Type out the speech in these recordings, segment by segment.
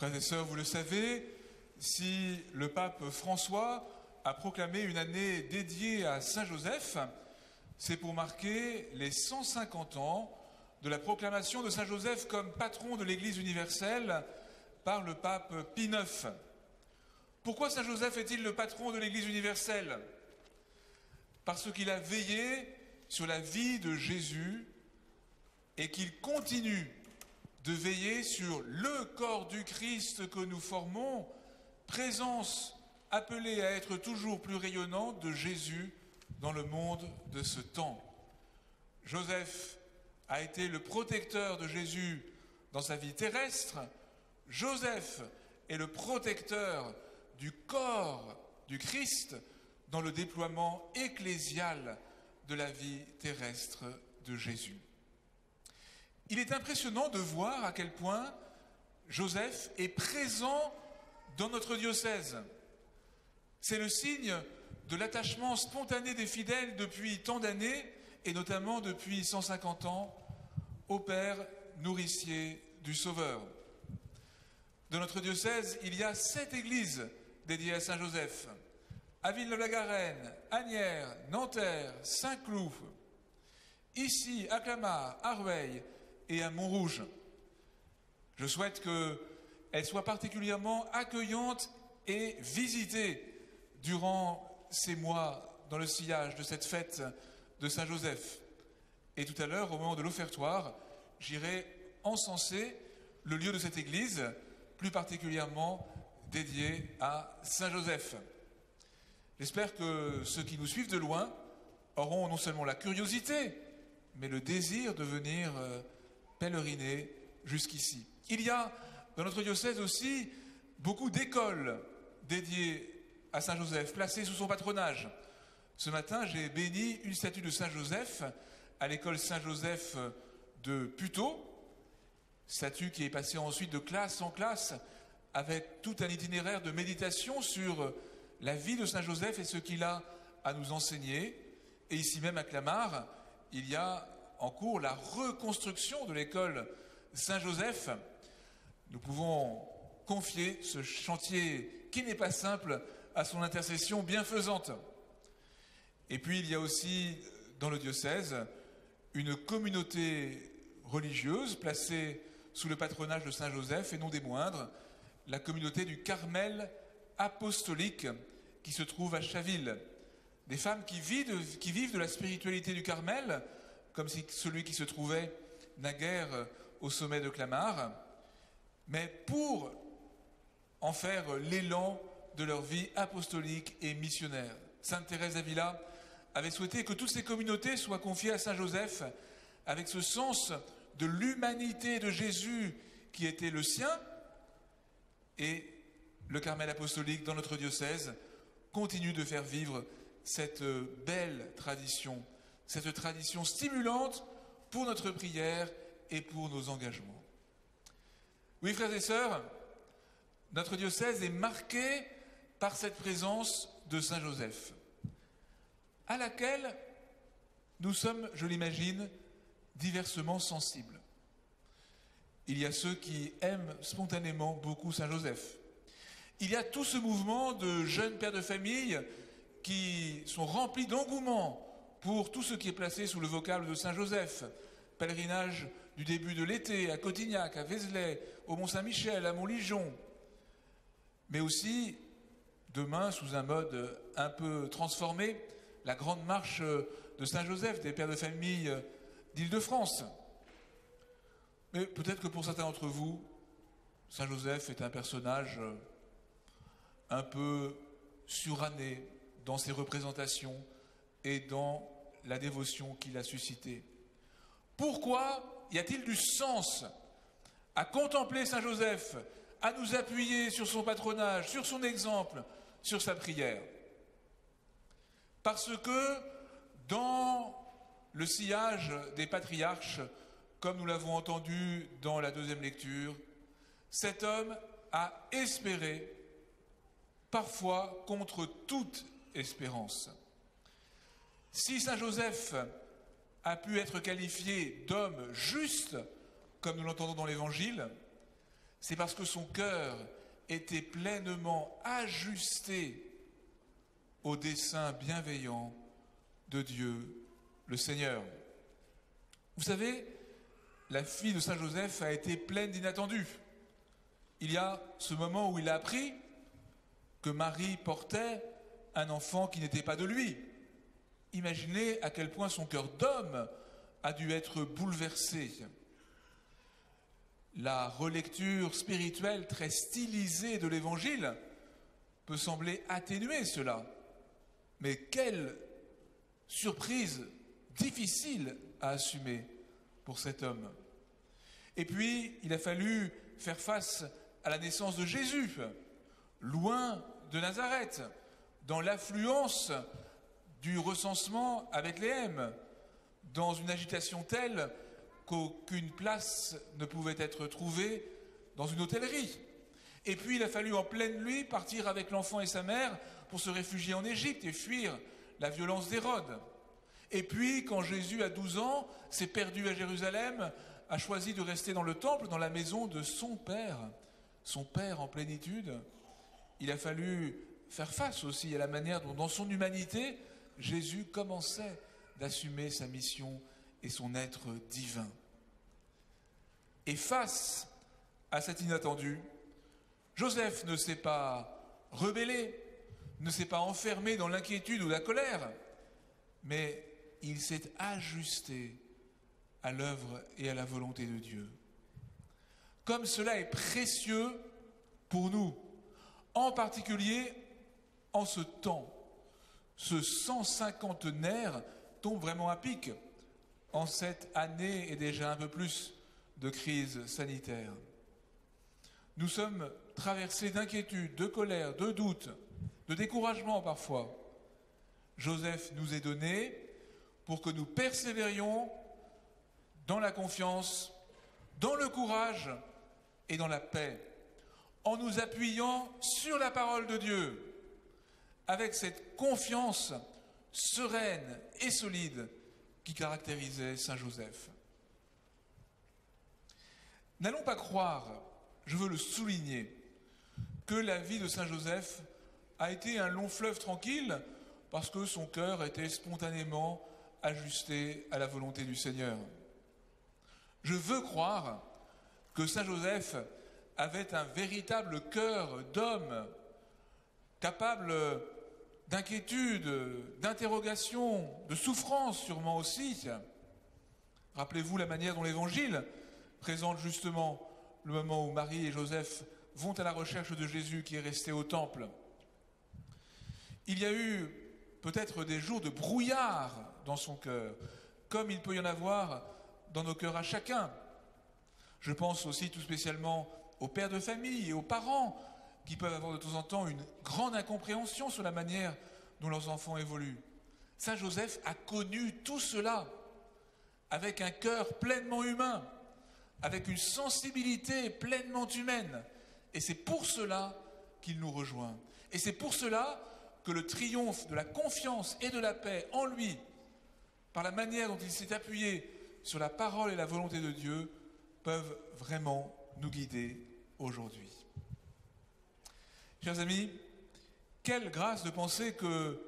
Frères et sœurs, vous le savez, si le pape François a proclamé une année dédiée à Saint Joseph, c'est pour marquer les 150 ans de la proclamation de Saint Joseph comme patron de l'Église universelle par le pape Pie IX. Pourquoi Saint Joseph est-il le patron de l'Église universelle? Parce qu'il a veillé sur la vie de Jésus et qu'il continue de veiller sur le corps du Christ que nous formons, présence appelée à être toujours plus rayonnante de Jésus dans le monde de ce temps. Joseph a été le protecteur de Jésus dans sa vie terrestre. Joseph est le protecteur du corps du Christ dans le déploiement ecclésial de la vie terrestre de Jésus. Il est impressionnant de voir à quel point Joseph est présent dans notre diocèse. C'est le signe de l'attachement spontané des fidèles depuis tant d'années, et notamment depuis 150 ans, au Père nourricier du Sauveur. Dans notre diocèse, il y a sept églises dédiées à Saint Joseph. À Ville-de-la-Garenne, Agnières, Nanterre, Saint-Cloud. Ici, à Clamart, à Rueil et à Montrouge. Je souhaite qu'elle soit particulièrement accueillante et visitée durant ces mois dans le sillage de cette fête de Saint-Joseph. Et tout à l'heure, au moment de l'offertoire, j'irai encenser le lieu de cette église, plus particulièrement dédié à Saint-Joseph. J'espère que ceux qui nous suivent de loin auront non seulement la curiosité, mais le désir de venir pèleriner jusqu'ici. Il y a dans notre diocèse aussi beaucoup d'écoles dédiées à Saint Joseph, placées sous son patronage. Ce matin, j'ai béni une statue de Saint Joseph à l'école Saint-Joseph de Puteaux, statue qui est passée ensuite de classe en classe avec tout un itinéraire de méditation sur la vie de Saint Joseph et ce qu'il a à nous enseigner. Et ici même à Clamart, il y a en cours la reconstruction de l'école Saint-Joseph. Nous pouvons confier ce chantier qui n'est pas simple à son intercession bienfaisante. Et puis il y a aussi dans le diocèse une communauté religieuse placée sous le patronage de Saint Joseph et non des moindres, la communauté du Carmel apostolique qui se trouve à Chaville. Des femmes qui vivent, qui vivent de la spiritualité du Carmel, comme celui qui se trouvait naguère au sommet de Clamart, mais pour en faire l'élan de leur vie apostolique et missionnaire. Sainte Thérèse d'Avila avait souhaité que toutes ces communautés soient confiées à Saint Joseph avec ce sens de l'humanité de Jésus qui était le sien et le Carmel apostolique dans notre diocèse continue de faire vivre cette belle tradition, cette tradition stimulante pour notre prière et pour nos engagements. Oui, frères et sœurs, notre diocèse est marqué par cette présence de Saint Joseph à laquelle nous sommes, je l'imagine, diversement sensibles. Il y a ceux qui aiment spontanément beaucoup Saint Joseph. Il y a tout ce mouvement de jeunes pères de famille qui sont remplis d'engouement pour tout ce qui est placé sous le vocable de Saint Joseph. Pèlerinage du début de l'été à Cotignac, à Vézelay, au Mont-Saint-Michel, à Montligeon. Mais aussi, demain, sous un mode un peu transformé, la grande marche de Saint-Joseph, des pères de famille d'Île-de-France. Mais peut-être que pour certains d'entre vous, Saint-Joseph est un personnage un peu suranné dans ses représentations et dans la dévotion qu'il a suscitée. Pourquoi y a-t-il du sens à contempler Saint Joseph, à nous appuyer sur son patronage, sur son exemple, sur sa prière? Parce que dans le sillage des patriarches, comme nous l'avons entendu dans la deuxième lecture, cet homme a espéré, parfois contre toute espérance. Si Saint Joseph a pu être qualifié d'homme juste, comme nous l'entendons dans l'Évangile, c'est parce que son cœur était pleinement ajusté au dessein bienveillant de Dieu le Seigneur. Vous savez, la fille de Saint Joseph a été pleine d'inattendus. Il y a ce moment où il a appris que Marie portait un enfant qui n'était pas de lui. Imaginez à quel point son cœur d'homme a dû être bouleversé. La relecture spirituelle très stylisée de l'Évangile peut sembler atténuer cela. Mais quelle surprise difficile à assumer pour cet homme. Et puis, il a fallu faire face à la naissance de Jésus, loin de Nazareth, dans l'affluence du recensement à Bethléem, dans une agitation telle qu'aucune place ne pouvait être trouvée dans une hôtellerie. Et puis il a fallu en pleine nuit partir avec l'enfant et sa mère pour se réfugier en Égypte et fuir la violence d'Hérode. Et puis quand Jésus, à 12 ans, s'est perdu à Jérusalem, a choisi de rester dans le temple, dans la maison de son Père, son Père en plénitude, il a fallu faire face aussi à la manière dont, dans son humanité, Jésus commençait d'assumer sa mission et son être divin. Et face à cet inattendu, Joseph ne s'est pas rebellé, ne s'est pas enfermé dans l'inquiétude ou la colère, mais il s'est ajusté à l'œuvre et à la volonté de Dieu. Comme cela est précieux pour nous, en particulier en ce temps. Ce 150 nerfs tombe vraiment à pic en cette année et déjà un peu plus de crise sanitaire. Nous sommes traversés d'inquiétude, de colère, de doute, de découragement parfois. Joseph nous est donné pour que nous persévérions dans la confiance, dans le courage et dans la paix, en nous appuyant sur la parole de Dieu, avec cette confiance sereine et solide qui caractérisait Saint Joseph. N'allons pas croire, je veux le souligner, que la vie de Saint Joseph a été un long fleuve tranquille parce que son cœur était spontanément ajusté à la volonté du Seigneur. Je veux croire que Saint Joseph avait un véritable cœur d'homme, capable d'inquiétude, d'interrogation, de souffrance sûrement aussi. Rappelez-vous la manière dont l'Évangile présente justement le moment où Marie et Joseph vont à la recherche de Jésus qui est resté au temple. Il y a eu peut-être des jours de brouillard dans son cœur, comme il peut y en avoir dans nos cœurs à chacun. Je pense aussi tout spécialement aux pères de famille et aux parents qui peuvent avoir de temps en temps une grande incompréhension sur la manière dont leurs enfants évoluent. Saint Joseph a connu tout cela avec un cœur pleinement humain, avec une sensibilité pleinement humaine. Et c'est pour cela qu'il nous rejoint. Et c'est pour cela que le triomphe de la confiance et de la paix en lui, par la manière dont il s'est appuyé sur la parole et la volonté de Dieu, peuvent vraiment nous guider aujourd'hui. Chers amis, quelle grâce de penser que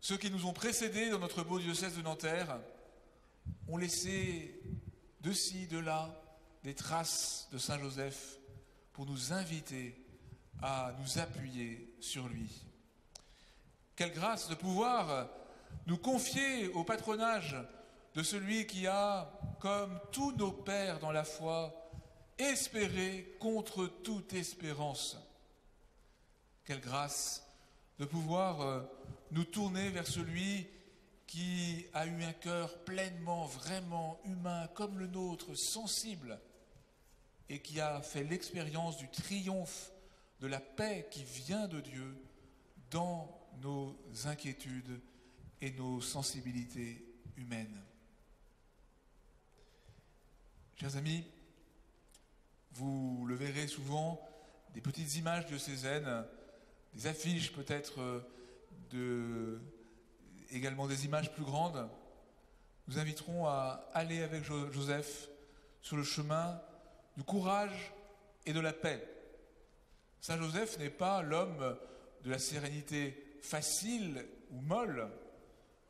ceux qui nous ont précédés dans notre beau diocèse de Nanterre ont laissé de ci, de là, des traces de Saint Joseph pour nous inviter à nous appuyer sur lui. Quelle grâce de pouvoir nous confier au patronage de celui qui a, comme tous nos pères dans la foi, espéré contre toute espérance. Quelle grâce de pouvoir euh, nous tourner vers celui qui a eu un cœur pleinement, vraiment humain, comme le nôtre, sensible, et qui a fait l'expérience du triomphe de la paix qui vient de Dieu dans nos inquiétudes et nos sensibilités humaines. Chers amis, vous le verrez souvent, des petites images de ces des affiches peut-être de, également des images plus grandes. Nous inviterons à aller avec Joseph sur le chemin du courage et de la paix. Saint Joseph n'est pas l'homme de la sérénité facile ou molle.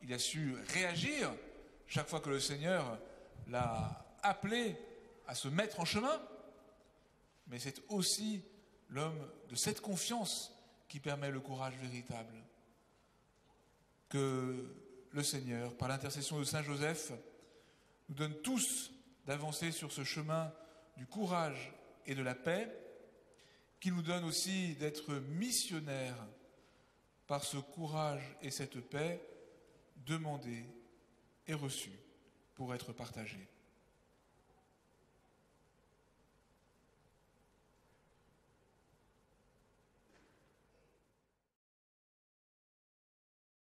Il a su réagir chaque fois que le Seigneur l'a appelé à se mettre en chemin, mais c'est aussi l'homme de cette confiance qui permet le courage véritable. Que le Seigneur, par l'intercession de Saint Joseph, nous donne tous d'avancer sur ce chemin du courage et de la paix, qui nous donne aussi d'être missionnaires par ce courage et cette paix demandés et reçus pour être partagés.